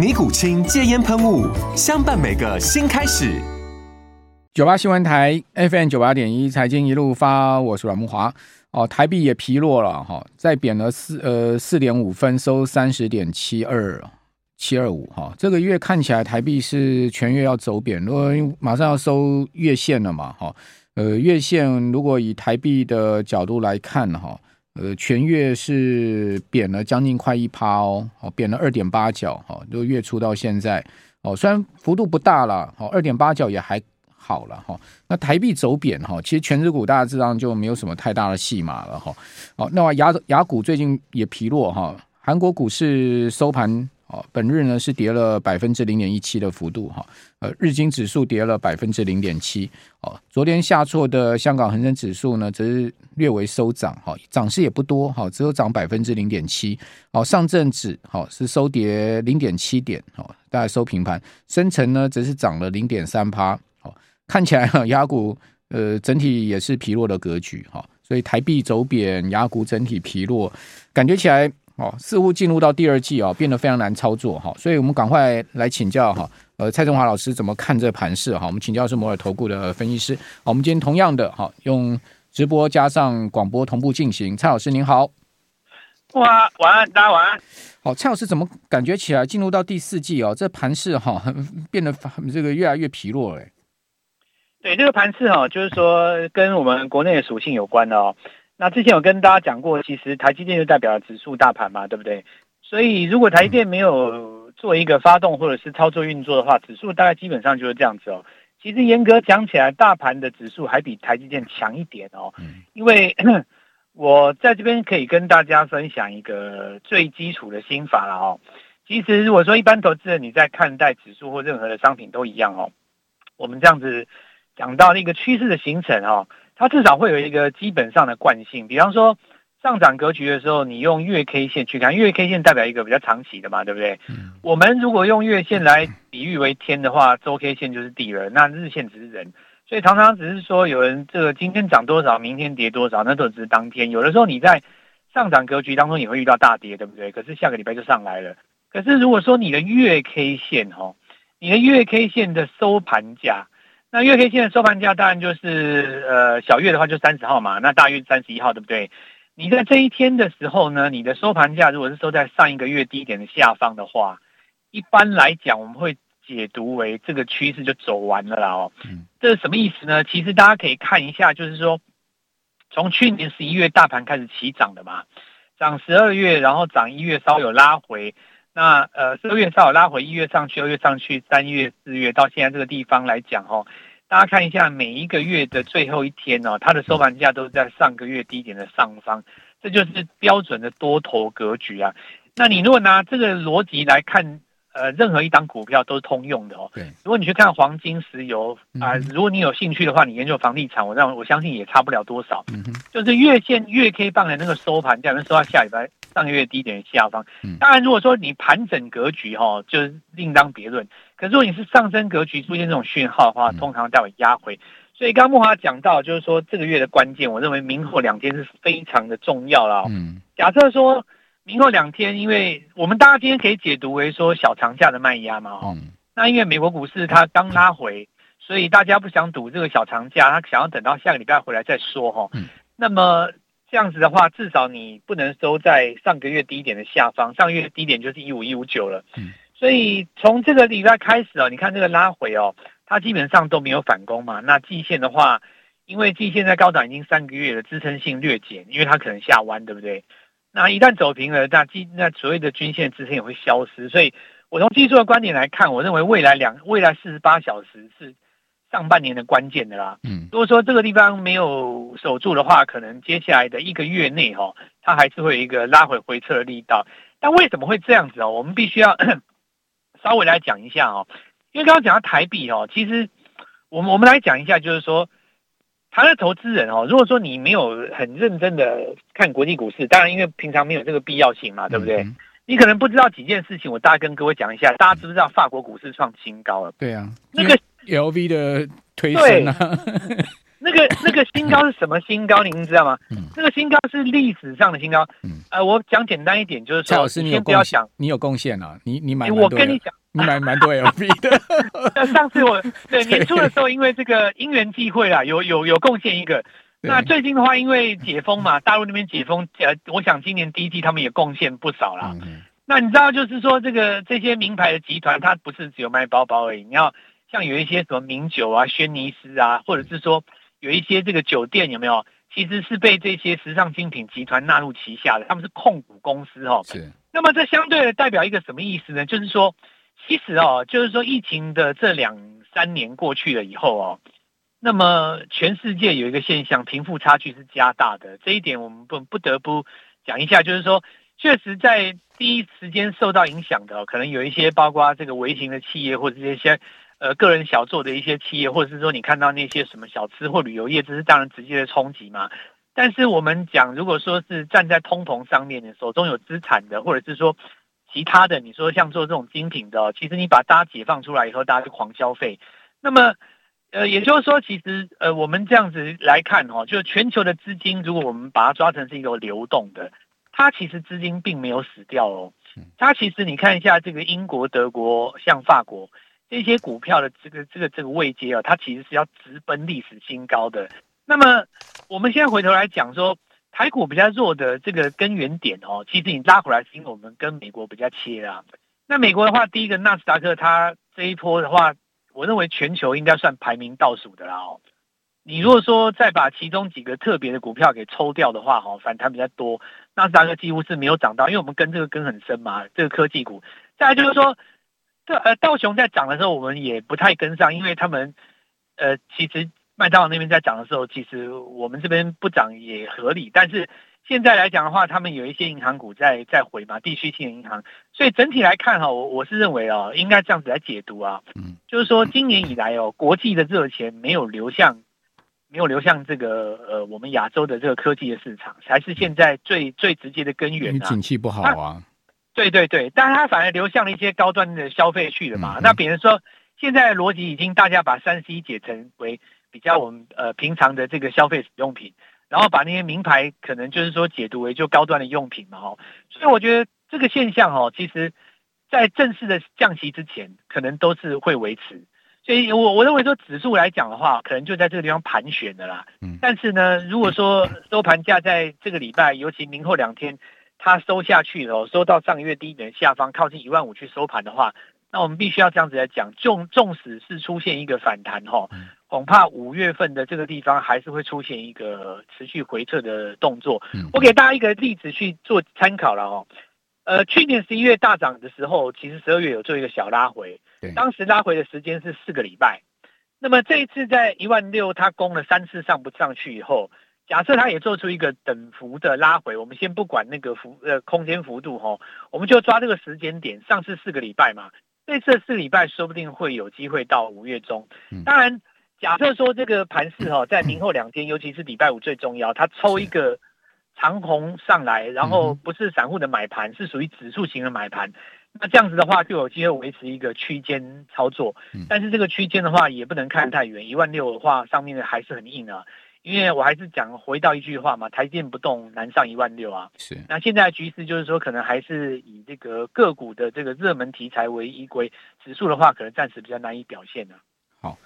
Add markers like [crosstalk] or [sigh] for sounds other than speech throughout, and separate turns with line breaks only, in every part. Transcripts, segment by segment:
尼古清戒烟喷雾，相伴每个新开始。
九八新闻台 FM 九八点一，财经一路发，我是阮木华。哦，台币也疲弱了哈，再贬了四呃四点五分，收三十点七二七二五哈。这个月看起来台币是全月要走贬，如果马上要收月线了嘛哈。呃，月线如果以台币的角度来看哈。呃，全月是贬了将近快一趴哦，哦，贬了二点八角，哈，就月初到现在，哦，虽然幅度不大了，哦，二点八角也还好了，哈。那台币走贬，哈，其实全指股大致上就没有什么太大的戏码了，哈。哦，那么雅雅股最近也疲弱，哈，韩国股市收盘。哦，本日呢是跌了百分之零点一七的幅度哈，呃，日经指数跌了百分之零点七。哦，昨天下挫的香港恒生指数呢，则是略微收涨，哈，涨势也不多，哈，只有涨百分之零点七。哦，上证指好是收跌零点七点，哦，大概收平盘。深成呢，则是涨了零点三趴。哦，看起来哈，[laughs] 亚股呃整体也是疲弱的格局，哈，所以台币走贬，亚股整体疲弱，感觉起来。哦，似乎进入到第二季啊，变得非常难操作哈，所以我们赶快来请教哈，呃，蔡振华老师怎么看这盘势哈？我们请教是摩尔投顾的分析师，好，我们今天同样的哈，用直播加上广播同步进行。蔡老师您好，
哇，晚安，大家晚安。
好，蔡老师怎么感觉起来进入到第四季哦，这盘势哈变得这个越来越疲弱哎。
对，这个盘势哈，就是说跟我们国内的属性有关的哦。那之前有跟大家讲过，其实台积电就代表了指数大盘嘛，对不对？所以如果台积电没有做一个发动或者是操作运作的话，指数大概基本上就是这样子哦。其实严格讲起来，大盘的指数还比台积电强一点哦。因为 [clears throat] 我在这边可以跟大家分享一个最基础的心法了哦。其实如果说一般投资人你在看待指数或任何的商品都一样哦，我们这样子讲到那个趋势的形成哦。它至少会有一个基本上的惯性，比方说上涨格局的时候，你用月 K 线去看，月 K 线代表一个比较长期的嘛，对不对？嗯。我们如果用月线来比喻为天的话，周 K 线就是地人，那日线只是人，所以常常只是说有人这个今天涨多少，明天跌多少，那都只是当天。有的时候你在上涨格局当中也会遇到大跌，对不对？可是下个礼拜就上来了。可是如果说你的月 K 线哈，你的月 K 线的收盘价。那月 K 线的收盘价当然就是，呃，小月的话就三十号嘛，那大月三十一号，对不对？你在这一天的时候呢，你的收盘价如果是收在上一个月低点的下方的话，一般来讲我们会解读为这个趋势就走完了啦哦。嗯。这是什么意思呢？其实大家可以看一下，就是说，从去年十一月大盘开始起涨的嘛，涨十二月，然后涨一月稍有拉回。那呃，十二月稍有拉回，一月上去，二月上去，三月、四月到现在这个地方来讲哦，大家看一下每一个月的最后一天哦，它的收盘价都是在上个月低点的上方，这就是标准的多头格局啊。那你如果拿这个逻辑来看，呃，任何一档股票都是通用的哦。对。如果你去看黄金、石油啊，如果你有兴趣的话，你研究房地产，我让我相信也差不了多少。嗯哼。就是月线、月 K 棒的那个收盘价，能收到下礼拜。上个月低点下方，当然如果说你盘整格局哈，就是另当别论。可是如果你是上升格局出现这种讯号的话，通常代表压回。所以刚刚慕驊讲到，就是说这个月的关键，我认为明后两天是非常的重要了。嗯，假设说明后两天，因为我们大家今天可以解读为说小长假的卖压嘛，嗯，那因为美国股市它刚拉回，所以大家不想赌这个小长假，他想要等到下个礼拜回来再说哈。嗯，那么。这样子的话，至少你不能收在上个月低点的下方，上个月低点就是一五一五九了。嗯，所以从这个礼拜开始哦，你看这个拉回哦，它基本上都没有反攻嘛。那季线的话，因为季线在高档已经三个月了，支撑性略减，因为它可能下弯，对不对？那一旦走平了，那季那所谓的均线支撑也会消失。所以我从技术的观点来看，我认为未来两未来四十八小时是上半年的关键的啦。嗯，如果说这个地方没有守住的话，可能接下来的一个月内哈，它还是会有一个拉回回撤的力道。但为什么会这样子哦？我们必须要 [coughs] 稍微来讲一下哦，因为刚刚讲到台币哦，其实我们我们来讲一下，就是说，台湾的投资人哦，如果说你没有很认真的看国际股市，当然因为平常没有这个必要性嘛，对不对？嗯、你可能不知道几件事情，我大概跟各位讲一下。大家知不知道法国股市创新高了？
对啊，
那个。
LV 的推升啊，[laughs]
那个那个新高是什么新高？您知道吗？嗯，那个新高是历史上的新高。嗯，呃，我讲简单一点，就是说，老师
你先不要想，你有贡献啊，你你买，
我跟你讲，
你买蛮多 LV 的。[laughs]
上次我 [laughs] 对年初的时候，因为这个因缘际会啦，有有有贡献一个。那最近的话，因为解封嘛，大陆那边解封，呃，我想今年第一季他们也贡献不少啦。那你知道，就是说这个这些名牌的集团，它不是只有卖包包而已，你要。像有一些什么名酒啊、轩尼诗啊，或者是说有一些这个酒店有没有？其实是被这些时尚精品集团纳入旗下的，他们是控股公司哦。是。那么这相对的代表一个什么意思呢？就是说，其实哦，就是说疫情的这两三年过去了以后哦，那么全世界有一个现象，贫富差距是加大的。这一点我们不不得不讲一下，就是说，确实在第一时间受到影响的，可能有一些包括这个微型的企业或者这些。呃，个人小做的一些企业，或者是说你看到那些什么小吃或旅游业，这是当然直接的冲击嘛。但是我们讲，如果说是站在通膨上面，的手中有资产的，或者是说其他的，你说像做这种精品的，其实你把大家解放出来以后，大家就狂消费。那么，呃，也就是说，其实呃，我们这样子来看哦，就是全球的资金，如果我们把它抓成是一个流动的，它其实资金并没有死掉哦。它其实你看一下这个英国、德国，像法国。这些股票的这个这个这个位阶啊，它其实是要直奔历史新高的。那么我们现在回头来讲说，台股比较弱的这个根源点哦，其实你拉回来是因为我们跟美国比较切啊。那美国的话，第一个纳斯达克它这一波的话，我认为全球应该算排名倒数的啦哦。你如果说再把其中几个特别的股票给抽掉的话，哈，反弹比较多，纳斯达克几乎是没有涨到，因为我们跟这个根很深嘛，这个科技股。再来就是说。呃，道琼在涨的时候，我们也不太跟上，因为他们，呃，其实麦当劳那边在涨的时候，其实我们这边不涨也合理。但是现在来讲的话，他们有一些银行股在在回嘛，地区性的银行，所以整体来看哈，我我是认为哦，应该这样子来解读啊，嗯，就是说今年以来哦，国际的热钱没有流向，没有流向这个呃我们亚洲的这个科技的市场，才是现在最最直接的根源啊。
景气不好啊。
对对对，但是它反而流向了一些高端的消费去了嘛。嗯、那比如说，现在逻辑已经大家把三 C 解成为比较我们呃平常的这个消费使用品，然后把那些名牌可能就是说解读为就高端的用品嘛。哦，所以我觉得这个现象哦，其实在正式的降息之前，可能都是会维持。所以我我认为说指数来讲的话，可能就在这个地方盘旋的啦。嗯。但是呢，如果说收盘价在这个礼拜，尤其明后两天。它收下去了，收到上个月低点下方，靠近一万五去收盘的话，那我们必须要这样子来讲，纵纵使是出现一个反弹哈，恐怕五月份的这个地方还是会出现一个持续回撤的动作。我给大家一个例子去做参考了哦，呃，去年十一月大涨的时候，其实十二月有做一个小拉回，当时拉回的时间是四个礼拜，那么这一次在一万六，它攻了三次上不上去以后。假设它也做出一个等幅的拉回，我们先不管那个幅呃空间幅度哈，我们就抓这个时间点，上次四个礼拜嘛，这次四个礼拜说不定会有机会到五月中。当然，假设说这个盘势哈，在明后两天，尤其是礼拜五最重要，它抽一个长红上来，然后不是散户的买盘，是属于指数型的买盘，那这样子的话就有机会维持一个区间操作。但是这个区间的话也不能看太远，一万六的话上面的还是很硬啊。因为我还是讲回到一句话嘛，台积不动难上一万六啊。是。那现在的局势就是说，可能还是以这个个股的这个热门题材为依归，指数的话可能暂时比较难以表现呢、
啊。好，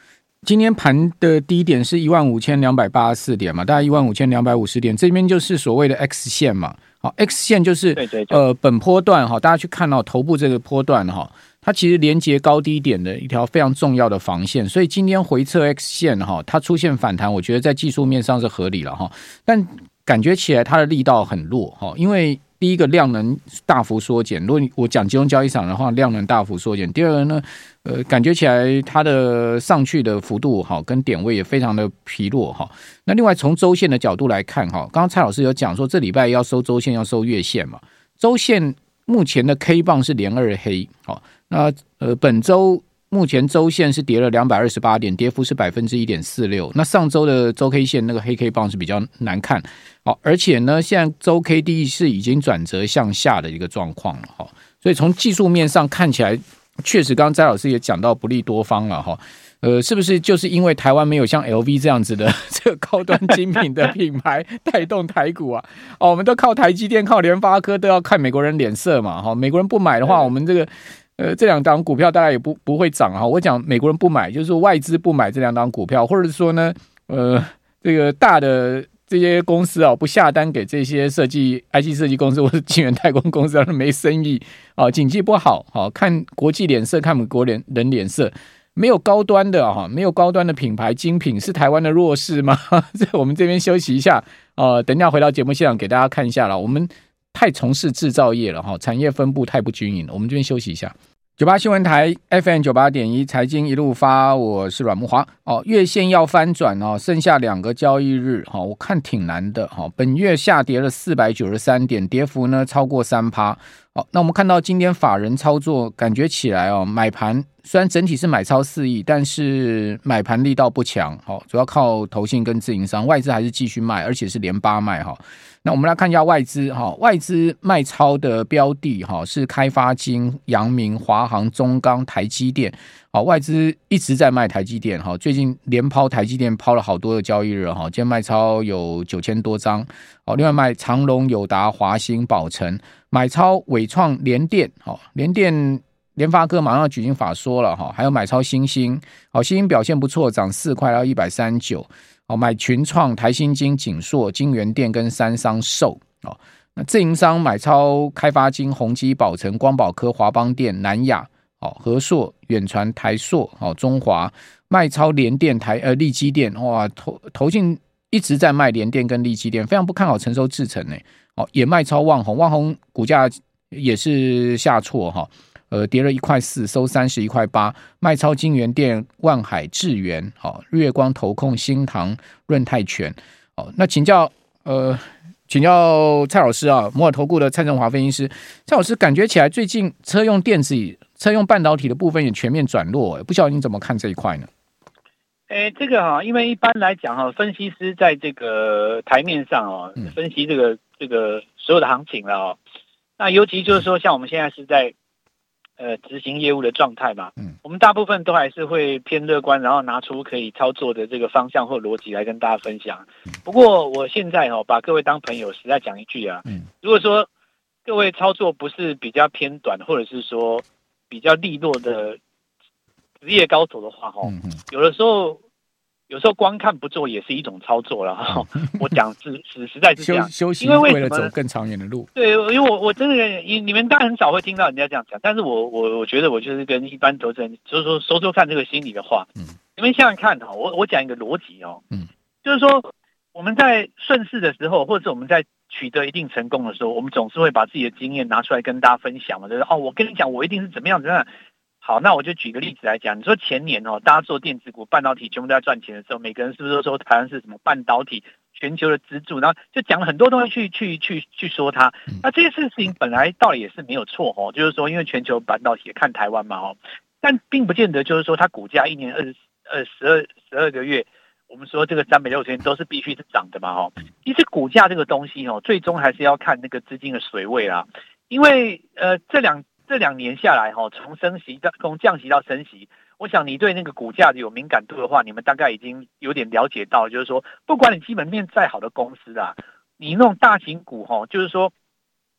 今天盘的低点是一万五千两百八十四点嘛，大概一万五千两百五十点，这边就是所谓的 X 线嘛。好，X 线就是对对对呃本波段哈，大家去看到头部这个波段哈。它其实连接高低点的一条非常重要的防线，所以今天回测 X 线哈，它出现反弹，我觉得在技术面上是合理了哈，但感觉起来它的力道很弱哈，因为第一个量能大幅缩减，如果你我讲金融交易场的话，量能大幅缩减。第二个呢，呃，感觉起来它的上去的幅度哈，跟点位也非常的疲弱哈。那另外从周线的角度来看哈，刚刚蔡老师有讲说这礼拜要收周线要收月线嘛，周线目前的 K 棒是连二黑好。那呃，本周目前周线是跌了两百二十八点，跌幅是百分之一点四六。那上周的周 K 线那个黑 K 棒是比较难看，好，而且呢，现在周 K D 是已经转折向下的一个状况了，哈。所以从技术面上看起来，确实，刚刚翟老师也讲到不利多方了，哈。呃，是不是就是因为台湾没有像 LV 这样子的 [laughs] 这个高端精品的品牌带动台股啊？哦，我们都靠台积电、靠联发科，都要看美国人脸色嘛，哈。美国人不买的话，我们这个。呃，这两档股票大概也不不会涨哈。我讲美国人不买，就是说外资不买这两档股票，或者是说呢，呃，这个大的这些公司啊，不下单给这些设计 IC 设计公司或者晶圆代工公司，让他没生意啊，经济不好，好看国际脸色，看美国人人脸色，没有高端的哈，没有高端的品牌精品，是台湾的弱势吗？[laughs] 这我们这边休息一下啊，等一下回到节目现场给大家看一下了，我们。太从事制造业了哈，产业分布太不均匀了。我们这边休息一下。九八新闻台 FM 九八点一，财经一路发，我是阮慕华。哦，月线要翻转哦，剩下两个交易日哈，我看挺难的哈。本月下跌了四百九十三点，跌幅呢超过三趴。好，那我们看到今天法人操作，感觉起来哦，买盘虽然整体是买超四亿，但是买盘力道不强。好，主要靠投信跟自营商，外资还是继续卖，而且是连八卖哈。那我们来看一下外资哈，外资卖超的标的哈是开发金、阳明、华航、中钢、台积电。好，外资一直在卖台积电哈，最近连抛台积电抛了好多的交易日哈，今天卖超有九千多张。好，另外卖长隆、友达、华兴、宝成，买超伟创、联电。好，联电、联发科马上要举行法说了哈，还有买超欣兴。好，欣兴表现不错，涨四块到一百三十九。哦，买群创、台新金、景硕、金元电跟三商售哦。那自营商买超开发金、宏基、宝成、光宝科、华邦电、南亚、哦和硕、远传、台硕、哦中华卖超联电、台呃力积电哇，投投进一直在卖联电跟力积电，非常不看好成熟制程呢。哦，也卖超旺宏，旺宏股价也是下挫哈。呃，跌了一块四，收三十一块八，卖超金源店、万海、智源、好日月光、投控、新塘、润泰全，好，那请教呃，请教蔡老师啊，摩尔投顾的蔡振华分析师，蔡老师感觉起来最近车用电子、车用半导体的部分也全面转弱，不晓得你怎么看这一块呢？
哎，这个哈，因为一般来讲哈，分析师在这个台面上哦，分析这个这个所有的行情了哦，那尤其就是说，像我们现在是在。呃，执行业务的状态嘛，嗯，我们大部分都还是会偏乐观，然后拿出可以操作的这个方向或逻辑来跟大家分享。不过我现在哦，把各位当朋友，实在讲一句啊，嗯，如果说各位操作不是比较偏短，或者是说比较利落的职业高手的话，哈，有的时候。有时候光看不做也是一种操作了 [laughs] 哈，我讲实实实在是这样，因为为了走
更长远的路。
对，因为我我真的，你你们当然很少会听到人家这样讲，但是我我我觉得我就是跟一般投资人，就是说说说看这个心里的话。嗯，你们想想看哈，我我讲一个逻辑哦，嗯，就是说我们在顺势的时候，或者是我们在取得一定成功的时候，我们总是会把自己的经验拿出来跟大家分享嘛，就是哦，我跟你讲，我一定是怎么样怎么样。好，那我就举个例子来讲。你说前年哦，大家做电子股、半导体全部都在赚钱的时候，每个人是不是都说台湾是什么半导体全球的支柱？然后就讲了很多东西去去去去说它。那这些事情本来道理也是没有错哦，就是说因为全球半导体也看台湾嘛哦，但并不见得就是说它股价一年二十二十二十二个月，我们说这个三百六十天都是必须是涨的嘛哦。其实股价这个东西哦，最终还是要看那个资金的水位啦，因为呃这两。这两年下来，哈，从升息到从降息到升息，我想你对那个股价有敏感度的话，你们大概已经有点了解到，就是说，不管你基本面再好的公司啊，[laughs] 你那种大型股，哈，就是说，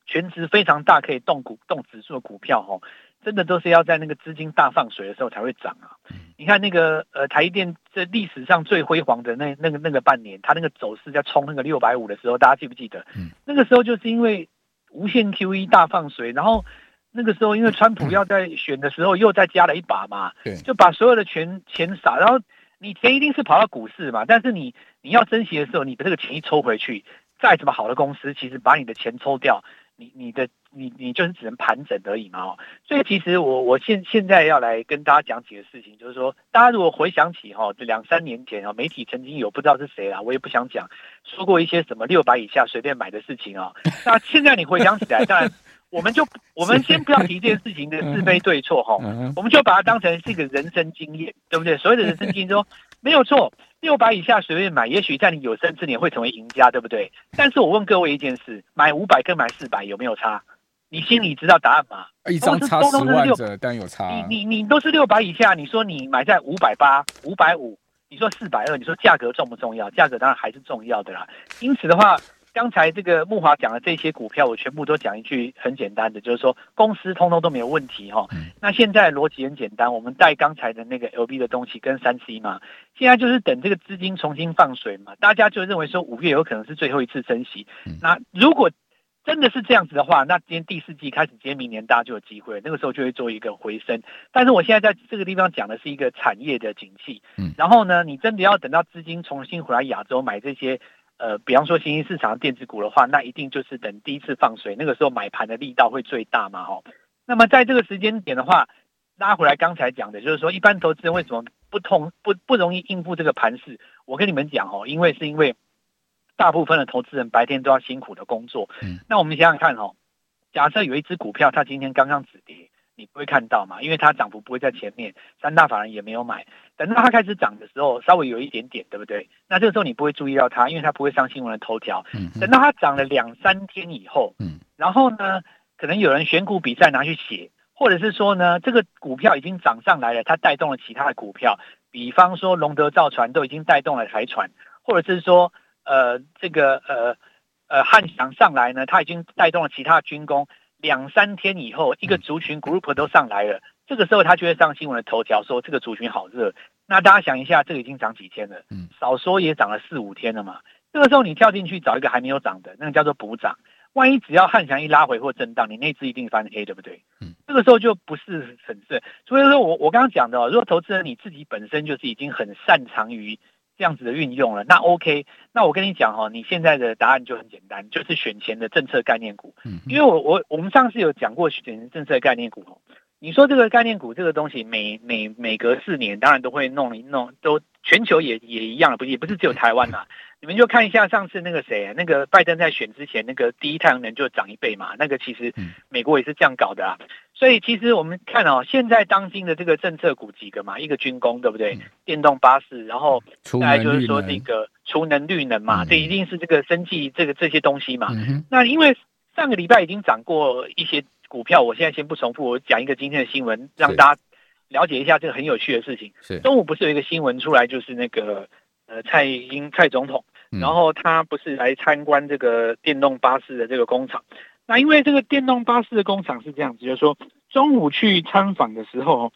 权值非常大，可以动股动指数的股票，哈，真的都是要在那个资金大放水的时候才会涨啊。你看那个呃台积电这历史上最辉煌的那那个那个半年，它那个走势在冲那个六百五的时候，大家记不记得？那个时候就是因为无限 QE 大放水，然后。那个时候因为川普要在选的时候又再加了一把嘛，
对，
就把所有的钱钱撒，然后你钱一定是跑到股市嘛，但是你你要珍惜的时候，你把这个钱一抽回去，再怎么好的公司，其实把你的钱抽掉，你你的。你你就是只能盘整而已嘛，哦，所以其实我我现现在要来跟大家讲几个事情，就是说，大家如果回想起哈，这两三年前啊，媒体曾经有不知道是谁啊，我也不想讲，说过一些什么六百以下随便买的事情啊。那现在你回想起来，当然我们就 [laughs] 我们先不要提这件事情的是非对错哈，我们就把它当成是一个人生经验，对不对？所谓的人生经验说 [laughs] 没有错，六百以下随便买，也许在你有生之年会成为赢家，对不对？但是我问各位一件事，买五百跟买四百有没有差？你心里知道答案吗？
一张差十万折，但有差。
你你你都是六百以下，你说你买在五百八、五百五，你说四百二，你说价格重不重要？价格当然还是重要的啦。因此的话，刚才这个木华讲的这些股票，我全部都讲一句很简单的，就是说公司通通都没有问题哈。那现在逻辑很简单，我们带刚才的那个 LB 的东西跟三 C 嘛，现在就是等这个资金重新放水嘛，大家就认为说五月有可能是最后一次升息。那如果真的是这样子的话，那今天第四季开始，今天明年大家就有机会，那个时候就会做一个回升。但是我现在在这个地方讲的是一个产业的景气，嗯，然后呢，你真的要等到资金重新回来亚洲买这些，呃，比方说新兴市场电子股的话，那一定就是等第一次放水，那个时候买盘的力道会最大嘛，哦。那么在这个时间点的话，拉回来刚才讲的就是说，一般投资人为什么不通不不容易应付这个盘势？我跟你们讲哦，因为是因为。大部分的投资人白天都要辛苦的工作，嗯，那我们想想看哦，假设有一只股票，它今天刚刚止跌，你不会看到嘛？因为它涨幅不会在前面，三大法人也没有买。等到它开始涨的时候，稍微有一点点，对不对？那这个时候你不会注意到它，因为它不会上新闻的头条。嗯，等到它涨了两三天以后，嗯，然后呢，可能有人选股比赛拿去写，或者是说呢，这个股票已经涨上来了，它带动了其他的股票，比方说龙德造船都已经带动了台船，或者是说。呃，这个呃呃汉翔上来呢，它已经带动了其他军工。两三天以后，一个族群 group 都上来了，这个时候他就会上新闻的头条，说这个族群好热。那大家想一下，这个已经涨几天了？嗯，少说也涨了四五天了嘛。这个时候你跳进去找一个还没有涨的，那个叫做补涨。万一只要汉翔一拉回或震荡，你那只一定翻黑，对不对？嗯，这个时候就不是很顺。所以说我我刚刚讲的哦，如果投资人你自己本身就是已经很擅长于。这样子的运用了，那 OK，那我跟你讲哈，你现在的答案就很简单，就是选前的政策概念股。嗯，因为我我我们上次有讲过选前政策概念股哦，你说这个概念股这个东西每每每隔四年，当然都会弄一弄，都全球也也一样，不也不是只有台湾呐。[laughs] 你们就看一下上次那个谁，那个拜登在选之前，那个第一太阳能就涨一倍嘛，那个其实美国也是这样搞的啊。所以其实我们看哦，现在当今的这个政策股几个嘛，一个军工对不对？电动巴士，然后再来就是说那个储能绿能嘛，这一定是这个生技这个这些东西嘛。那因为上个礼拜已经涨过一些股票，我现在先不重复，我讲一个今天的新闻，让大家了解一下这个很有趣的事情。是中午不是有一个新闻出来，就是那个呃蔡英蔡总统。然后他不是来参观这个电动巴士的这个工厂，那因为这个电动巴士的工厂是这样子，就是说中午去参访的时候，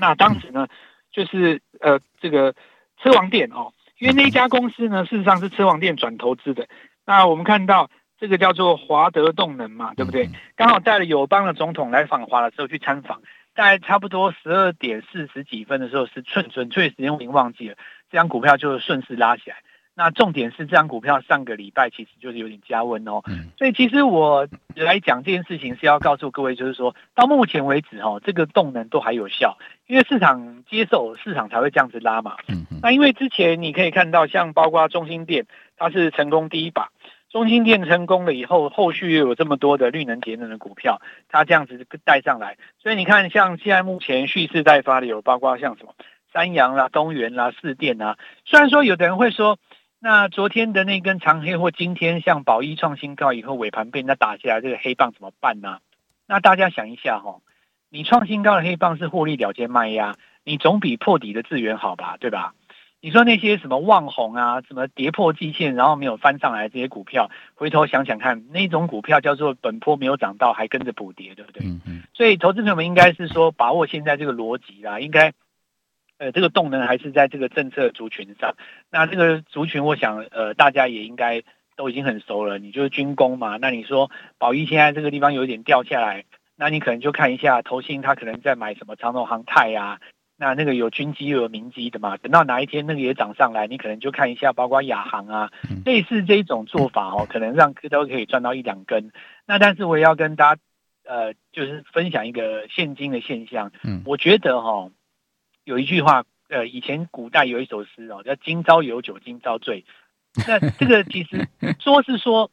那当时呢就是呃这个车王店哦，因为那家公司呢事实上是车王店转投资的，那我们看到这个叫做华德动能嘛，对不对？刚好带了友邦的总统来访华的时候去参访，大概差不多十二点四十几分的时候是准准确时间我已经忘记了，这张股票就顺势拉起来。那重点是这张股票上个礼拜其实就是有点加温哦，所以其实我来讲这件事情是要告诉各位，就是说到目前为止哦，这个动能都还有效，因为市场接受，市场才会这样子拉嘛。那因为之前你可以看到，像包括中兴电，它是成功第一把，中兴电成功了以后，后续又有这么多的绿能节能的股票，它这样子带上来，所以你看像现在目前蓄势待发的有包括像什么三洋啦、东元啦、四电啦，虽然说有的人会说。那昨天的那根长黑，或今天像宝一创新高以后尾盘被人家打下来，这个黑棒怎么办呢？那大家想一下哈，你创新高的黑棒是获利了结卖压，你总比破底的资源好吧，对吧？你说那些什么望红啊，什么跌破季线然后没有翻上来这些股票，回头想想看，那种股票叫做本坡没有涨到还跟着补跌，对不对？嗯嗯。所以投资朋友们应该是说把握现在这个逻辑啦，应该。呃，这个动能还是在这个政策族群上。那这个族群，我想，呃，大家也应该都已经很熟了。你就是军工嘛，那你说宝一现在这个地方有点掉下来，那你可能就看一下投信，他可能在买什么长荣航太呀，那那个有军机又有民机的嘛，等到哪一天那个也涨上来，你可能就看一下，包括亚航啊，类似这种做法哦，可能让都可以赚到一两根。那但是我也要跟大家呃，就是分享一个现金的现象。嗯，我觉得哈、哦，有一句话，呃，以前古代有一首诗哦，叫“今朝有酒今朝醉”。那这个其实 [laughs] 说是说。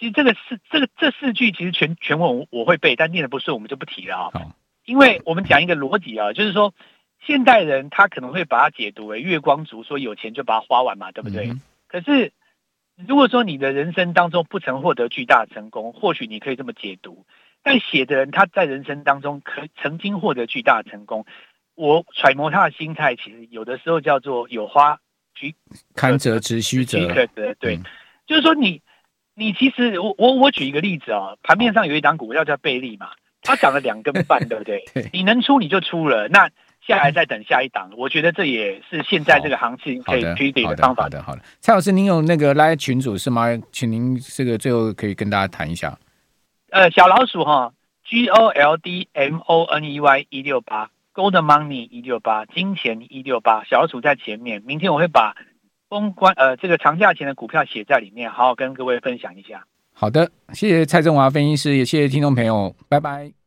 其实这个四这个这四句其实全全文我，我会背，但念的不顺，我们就不提了啊、哦。因为我们讲一个逻辑啊，就是说现代人他可能会把它解读为月光族，说有钱就把它花完嘛，对不对？嗯、可是如果说你的人生当中不曾获得巨大成功，或许你可以这么解读。但写的人他在人生当中可曾经获得巨大成功，我揣摩他的心态，其实有的时候叫做有花须
堪折直须折，
对，嗯、就是说你。你其实我我我举一个例子啊，盘面上有一档股票叫贝利嘛，[laughs] 它涨了两根半，对不对？[laughs] 对。你能出你就出了，那下来再等下一档，我觉得这也是现在这个行情可以推理的方法的。
好的，蔡老师，您有那个 LINE 群组是吗？请您这个最后可以跟大家谈一下。
呃，小老鼠哈，G O L D M O N E Y 一六八，Gold Money 一六八，金钱一六八，小老鼠在前面。明天我会把。封关呃，这个长假前的股票写在里面，好好跟各位分享一下。
好的，谢谢蔡振华分析师，也谢谢听众朋友，拜拜。